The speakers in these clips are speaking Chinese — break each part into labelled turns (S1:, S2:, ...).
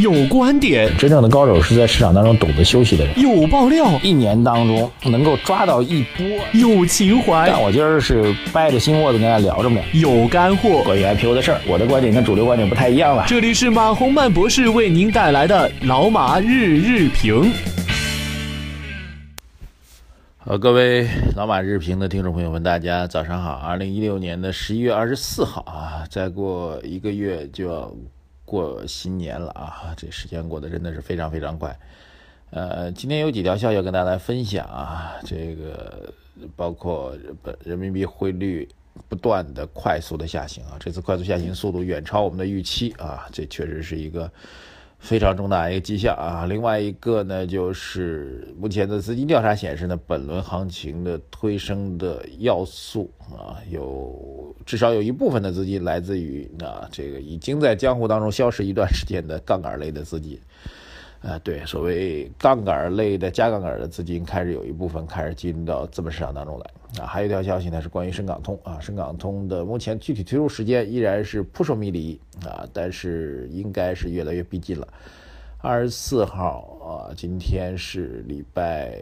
S1: 有观点，
S2: 真正的高手是在市场当中懂得休息的人。
S1: 有爆料，
S2: 一年当中能够抓到一波。
S1: 有情怀，
S2: 但我今儿是掰着心窝子跟大家聊着呢。
S1: 有干货，
S2: 关于 IPO 的事儿，我的观点跟主流观点不太一样了。
S1: 这里是马洪曼博士为您带来的老马日日评。
S2: 好，各位老马日评的听众朋友们，大家早上好。二零一六年的十一月二十四号啊，再过一个月就要过新年了啊，这时间过得真的是非常非常快。呃，今天有几条消息要跟大家来分享啊，这个包括本人民币汇率不断的快速的下行啊，这次快速下行速度远超我们的预期啊，这确实是一个。非常重大一个迹象啊！另外一个呢，就是目前的资金调查显示呢，本轮行情的推升的要素啊，有至少有一部分的资金来自于啊，这个已经在江湖当中消失一段时间的杠杆类的资金。呃，对，所谓杠杆类的加杠杆的资金开始有一部分开始进入到资本市场当中来啊。还有一条消息呢是关于深港通啊，深港通的目前具体推出时间依然是扑朔迷离啊，但是应该是越来越逼近了。二十四号啊，今天是礼拜。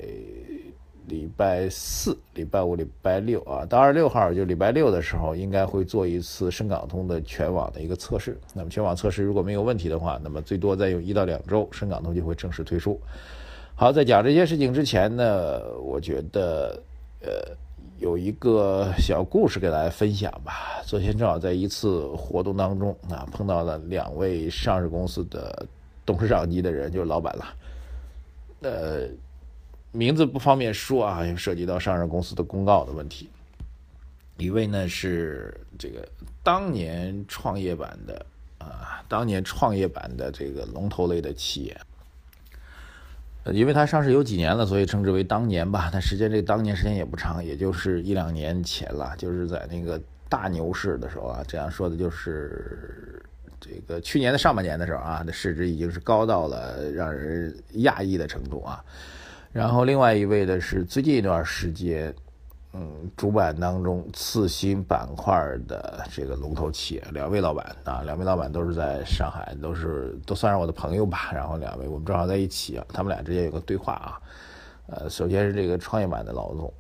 S2: 礼拜四、礼拜五、礼拜六啊，到二十六号就礼拜六的时候，应该会做一次深港通的全网的一个测试。那么全网测试如果没有问题的话，那么最多再用一到两周，深港通就会正式推出。好，在讲这些事情之前呢，我觉得呃有一个小故事给大家分享吧。昨天正好在一次活动当中啊，碰到了两位上市公司的董事长级的人，就是老板了，呃。名字不方便说啊，因为涉及到上市公司的公告的问题。一位呢是这个当年创业板的啊，当年创业板的这个龙头类的企业，因为它上市有几年了，所以称之为当年吧。但时间这当年时间也不长，也就是一两年前了，就是在那个大牛市的时候啊。这样说的就是这个去年的上半年的时候啊，那市值已经是高到了让人讶异的程度啊。然后另外一位的是最近一段时间，嗯，主板当中次新板块的这个龙头企业，两位老板啊，两位老板都是在上海，都是都算是我的朋友吧。然后两位我们正好在一起，他们俩之间有个对话啊。呃，首先是这个创业板的老总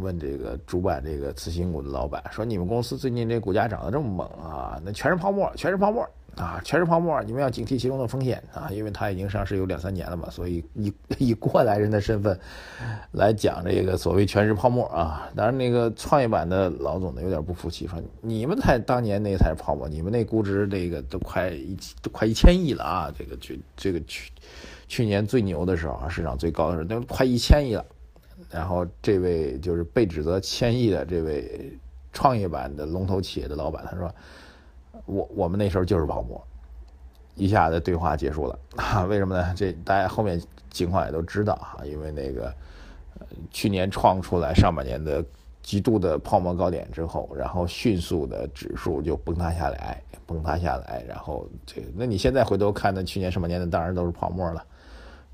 S2: 问这个主板这个次新股的老板说：“你们公司最近这股价涨得这么猛啊？那全是泡沫，全是泡沫。”啊，全是泡沫，你们要警惕其中的风险啊！因为它已经上市有两三年了嘛，所以以 以过来人的身份来讲这个所谓全是泡沫啊。当然，那个创业板的老总呢有点不服气，说你们才当年那才是泡沫，你们那估值那个都快一都快一千亿了啊！这个去这个去去年最牛的时候啊，市场最高的时候都快一千亿了。然后这位就是被指责千亿的这位创业板的龙头企业的老板，他说。我我们那时候就是泡沫，一下子对话结束了啊？为什么呢？这大家后面情况也都知道哈，因为那个去年创出来上半年的极度的泡沫高点之后，然后迅速的指数就崩塌下来，崩塌下来，然后这那你现在回头看，那去年上半年的当然都是泡沫了，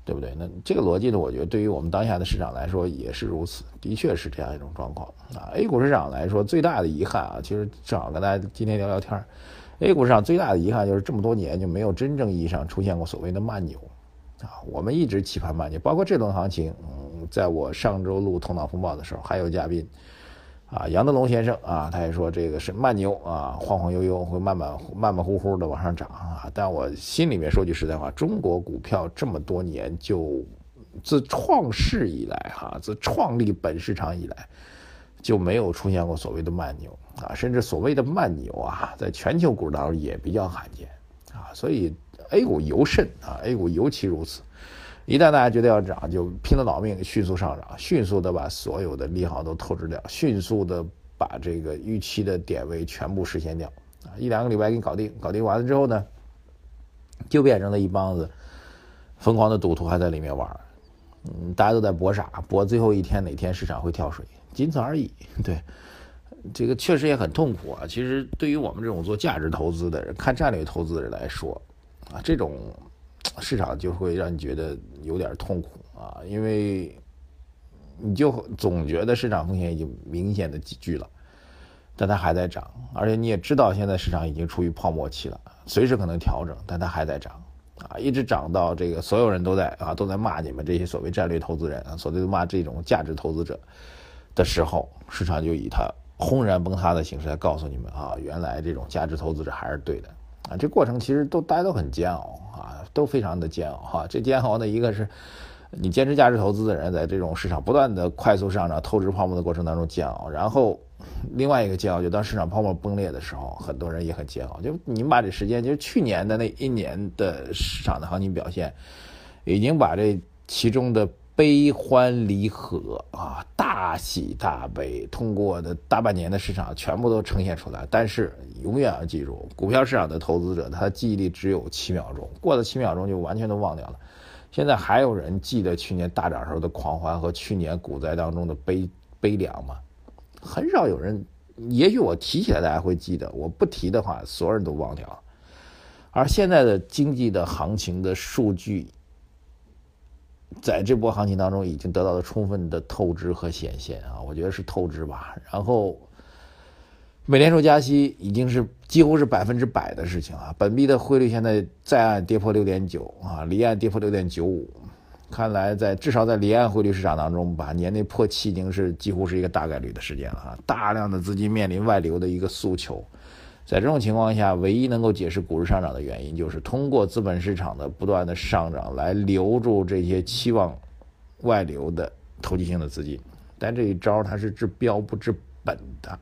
S2: 对不对？那这个逻辑呢，我觉得对于我们当下的市场来说也是如此，的确是这样一种状况啊。A 股市场来说，最大的遗憾啊，其实正好跟大家今天聊聊天。A 股市场最大的遗憾就是这么多年就没有真正意义上出现过所谓的慢牛，啊，我们一直期盼慢牛，包括这轮行情，嗯，在我上周录头脑风暴的时候，还有嘉宾，啊，杨德龙先生啊，他也说这个是慢牛啊，晃晃悠悠会慢慢慢慢乎乎的往上涨啊，但我心里面说句实在话，中国股票这么多年就自创世以来哈，自创立本市场以来。就没有出现过所谓的慢牛啊，甚至所谓的慢牛啊，在全球股当中也比较罕见啊，所以 A 股尤甚啊，A 股尤其如此。一旦大家觉得要涨，就拼了老命迅速上涨，迅速的把所有的利好都透支掉，迅速的把这个预期的点位全部实现掉啊，一两个礼拜给你搞定，搞定完了之后呢，就变成了一帮子疯狂的赌徒还在里面玩，嗯，大家都在搏傻，搏最后一天哪天市场会跳水。仅此而已。对，这个确实也很痛苦啊。其实对于我们这种做价值投资的人、看战略投资的人来说，啊，这种市场就会让你觉得有点痛苦啊，因为你就总觉得市场风险已经明显的积聚了，但它还在涨，而且你也知道现在市场已经处于泡沫期了，随时可能调整，但它还在涨啊，一直涨到这个所有人都在啊都在骂你们这些所谓战略投资人啊，所谓的骂这种价值投资者的时候，市场就以它轰然崩塌的形式来告诉你们啊，原来这种价值投资者还是对的啊。这过程其实都大家都很煎熬啊，都非常的煎熬哈。这煎熬呢，一个是。你坚持价值投资的人，在这种市场不断的快速上涨、透支泡沫的过程当中煎熬，然后另外一个煎熬，就当市场泡沫崩裂的时候，很多人也很煎熬。就你们把这时间，就是去年的那一年的市场的行情表现，已经把这其中的悲欢离合啊、大喜大悲，通过的大半年的市场全部都呈现出来。但是永远要记住，股票市场的投资者，他记忆力只有七秒钟，过了七秒钟就完全都忘掉了。现在还有人记得去年大涨时候的狂欢和去年股灾当中的悲悲凉吗？很少有人。也许我提起来大家会记得，我不提的话，所有人都忘掉了。而现在的经济的行情的数据，在这波行情当中已经得到了充分的透支和显现啊，我觉得是透支吧。然后。美联储加息已经是几乎是百分之百的事情啊！本币的汇率现在在岸跌破六点九啊，离岸跌破六点九五，看来在至少在离岸汇率市场当中，把年内破七已经是几乎是一个大概率的事件了啊！大量的资金面临外流的一个诉求，在这种情况下，唯一能够解释股市上涨的原因，就是通过资本市场的不断的上涨来留住这些期望外流的投机性的资金，但这一招它是治标不治本的。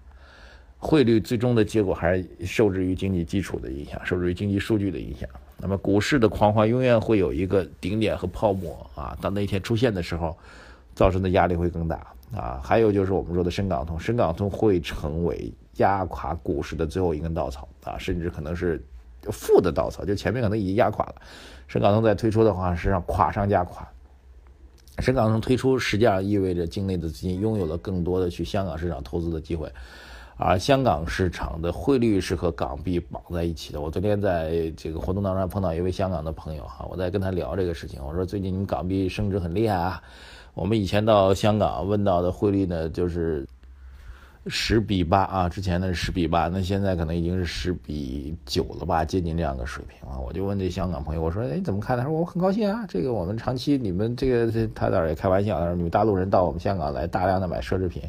S2: 汇率最终的结果还是受制于经济基础的影响，受制于经济数据的影响。那么股市的狂欢永远会有一个顶点和泡沫啊，当那一天出现的时候，造成的压力会更大啊。还有就是我们说的深港通，深港通会成为压垮股市的最后一根稻草啊，甚至可能是负的稻草，就前面可能已经压垮了。深港通再推出的话，是让垮上加垮。深港通推出实际上意味着境内的资金拥有了更多的去香港市场投资的机会。而香港市场的汇率是和港币绑在一起的。我昨天在这个活动当中碰到一位香港的朋友哈，我在跟他聊这个事情。我说最近你港币升值很厉害啊。我们以前到香港问到的汇率呢，就是十比八啊，之前的是十比八，那现在可能已经是十比九了吧，接近这样的水平啊。我就问这香港朋友，我说哎怎么看？他说我很高兴啊，这个我们长期你们这个这他倒是也开玩笑，他说你们大陆人到我们香港来大量的买奢侈品。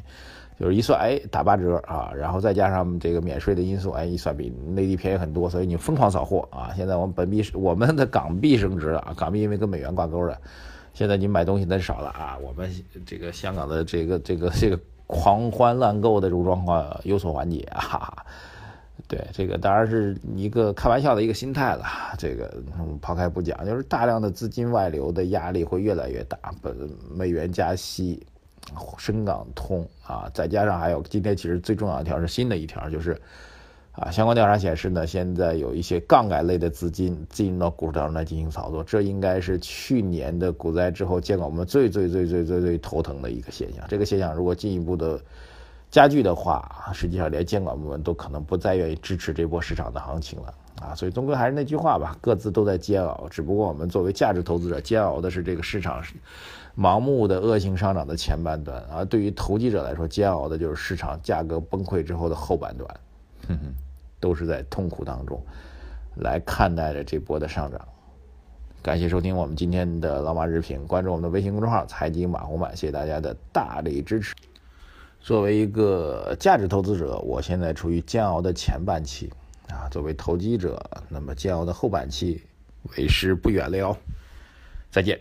S2: 就是一算，哎，打八折啊，然后再加上这个免税的因素，哎，一算比内地便宜很多，所以你疯狂扫货啊！现在我们本币，我们的港币升值了，港币因为跟美元挂钩的，现在你买东西那少了啊，我们这个香港的这个这个这个狂欢乱购的这种状况有所缓解啊。对，这个当然是一个开玩笑的一个心态了，这个抛开不讲，就是大量的资金外流的压力会越来越大，本美元加息。深港通啊，再加上还有今天其实最重要一条是新的一条，就是啊，相关调查显示呢，现在有一些杠杆类的资金进入到股市当中来进行操作，这应该是去年的股灾之后监管我们最最最最最最头疼的一个现象。这个现象如果进一步的加剧的话，实际上连监管部门都可能不再愿意支持这波市场的行情了啊。所以终归还是那句话吧，各自都在煎熬，只不过我们作为价值投资者，煎熬的是这个市场。盲目的恶性上涨的前半段，而对于投机者来说，煎熬的就是市场价格崩溃之后的后半段，哼哼，都是在痛苦当中来看待着这波的上涨。感谢收听我们今天的老马日评，关注我们的微信公众号“财经马红版”，谢谢大家的大力支持。作为一个价值投资者，我现在处于煎熬的前半期啊；作为投机者，那么煎熬的后半期为时不远了哟。再见。